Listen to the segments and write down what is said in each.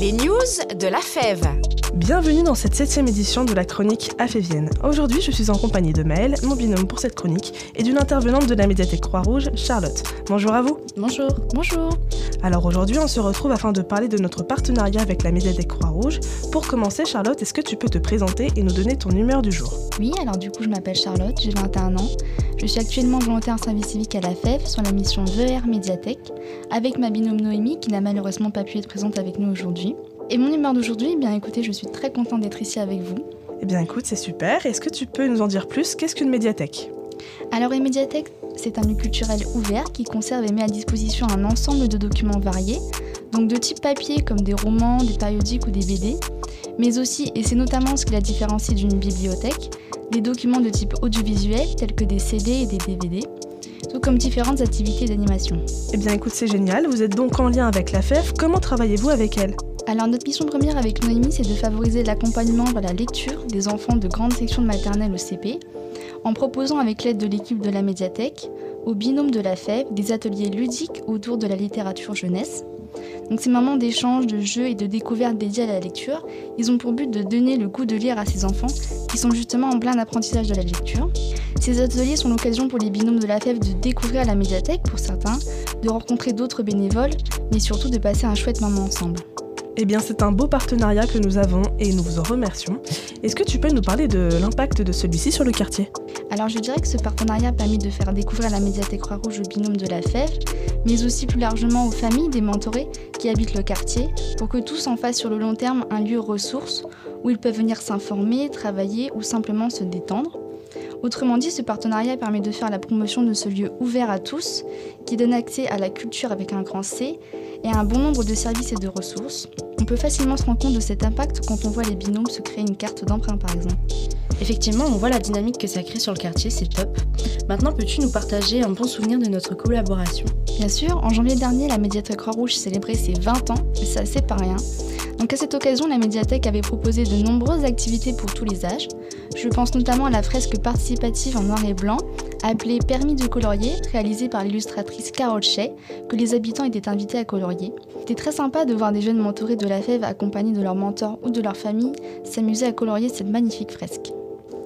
Les news de la Fève. Bienvenue dans cette septième édition de la chronique Afévienne. Aujourd'hui, je suis en compagnie de Maëlle, mon binôme pour cette chronique, et d'une intervenante de la médiathèque Croix-Rouge, Charlotte. Bonjour à vous. Bonjour. Bonjour. Alors aujourd'hui, on se retrouve afin de parler de notre partenariat avec la médiathèque Croix-Rouge. Pour commencer, Charlotte, est-ce que tu peux te présenter et nous donner ton humeur du jour? Oui, alors du coup, je m'appelle Charlotte, j'ai 21 ans. Je suis actuellement volontaire en service civique à la FEF sur la mission VR Médiathèque, avec ma binôme Noémie qui n'a malheureusement pas pu être présente avec nous aujourd'hui. Et mon humeur d'aujourd'hui, eh bien écoutez, je suis très contente d'être ici avec vous. Eh bien écoute, c'est super. Est-ce que tu peux nous en dire plus? Qu'est-ce qu'une médiathèque? Alors une médiathèque, c'est un lieu culturel ouvert qui conserve et met à disposition un ensemble de documents variés, donc de type papier comme des romans, des périodiques ou des BD, mais aussi, et c'est notamment ce qui la différencie d'une bibliothèque, des documents de type audiovisuel tels que des CD et des DVD, tout comme différentes activités d'animation. Eh bien écoute, c'est génial. Vous êtes donc en lien avec la FEF. Comment travaillez-vous avec elle? Alors notre mission première avec Noémie, c'est de favoriser l'accompagnement vers la lecture des enfants de grande section de maternelle au CP, en proposant avec l'aide de l'équipe de la médiathèque, au binôme de la FEB, des ateliers ludiques autour de la littérature jeunesse. Donc ces moments d'échange, de jeu et de découverte dédiés à la lecture, ils ont pour but de donner le goût de lire à ces enfants qui sont justement en plein apprentissage de la lecture. Ces ateliers sont l'occasion pour les binômes de la FEB de découvrir la médiathèque pour certains, de rencontrer d'autres bénévoles, mais surtout de passer un chouette moment ensemble. Eh bien, c'est un beau partenariat que nous avons et nous vous en remercions. Est-ce que tu peux nous parler de l'impact de celui-ci sur le quartier? Alors, je dirais que ce partenariat a permis de faire découvrir la médiathèque Croix-Rouge au binôme de la FEV, mais aussi plus largement aux familles des mentorés qui habitent le quartier, pour que tous en fassent sur le long terme un lieu ressource où ils peuvent venir s'informer, travailler ou simplement se détendre. Autrement dit, ce partenariat permet de faire la promotion de ce lieu ouvert à tous, qui donne accès à la culture avec un grand C et à un bon nombre de services et de ressources. On peut facilement se rendre compte de cet impact quand on voit les binômes se créer une carte d'emprunt par exemple. Effectivement, on voit la dynamique que ça crée sur le quartier, c'est top. Maintenant, peux-tu nous partager un bon souvenir de notre collaboration? Bien sûr, en janvier dernier, la médiathèque Croix-Rouge célébrait ses 20 ans, et ça c'est pas rien. Donc à cette occasion, la médiathèque avait proposé de nombreuses activités pour tous les âges. Je pense notamment à la fresque participative en noir et blanc, appelée Permis de colorier, réalisée par l'illustratrice Carole Shea, que les habitants étaient invités à colorier. C'était très sympa de voir des jeunes mentorés de la fève accompagnés de leurs mentors ou de leur famille s'amuser à colorier cette magnifique fresque.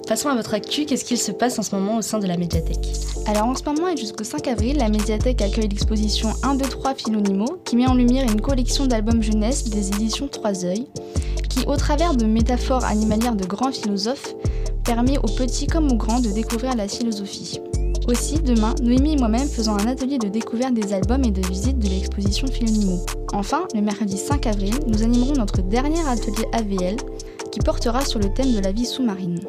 Passons à votre actu, qu'est-ce qu'il se passe en ce moment au sein de la médiathèque Alors en ce moment et jusqu'au 5 avril, la médiathèque accueille l'exposition 1, 2, 3 Philonimo qui met en lumière une collection d'albums jeunesse des éditions Trois Œils qui, au travers de métaphores animalières de grands philosophes, permet aux petits comme aux grands de découvrir la philosophie. Aussi, demain, Noémie et moi-même faisons un atelier de découverte des albums et de visite de l'exposition Philonimo. Enfin, le mercredi 5 avril, nous animerons notre dernier atelier AVL qui portera sur le thème de la vie sous-marine.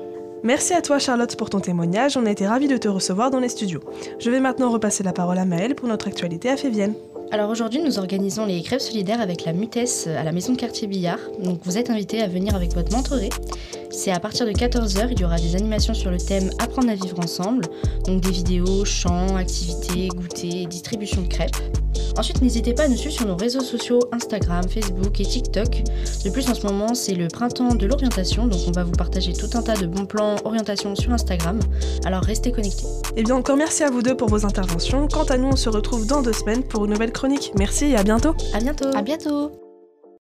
Merci à toi Charlotte pour ton témoignage, on a été ravis de te recevoir dans les studios. Je vais maintenant repasser la parole à Maëlle pour notre actualité à Févienne. Alors aujourd'hui, nous organisons les crêpes solidaires avec la Mutesse à la maison de quartier Billard. Donc vous êtes invités à venir avec votre mentoré. C'est à partir de 14h, il y aura des animations sur le thème Apprendre à vivre ensemble. Donc des vidéos, chants, activités, goûters, distribution de crêpes. Ensuite, n'hésitez pas à nous suivre sur nos réseaux sociaux Instagram, Facebook et TikTok. De plus, en ce moment, c'est le printemps de l'orientation, donc on va vous partager tout un tas de bons plans orientation sur Instagram. Alors restez connectés. Et eh bien encore merci à vous deux pour vos interventions. Quant à nous, on se retrouve dans deux semaines pour une nouvelle chronique. Merci et à bientôt. À bientôt. À bientôt.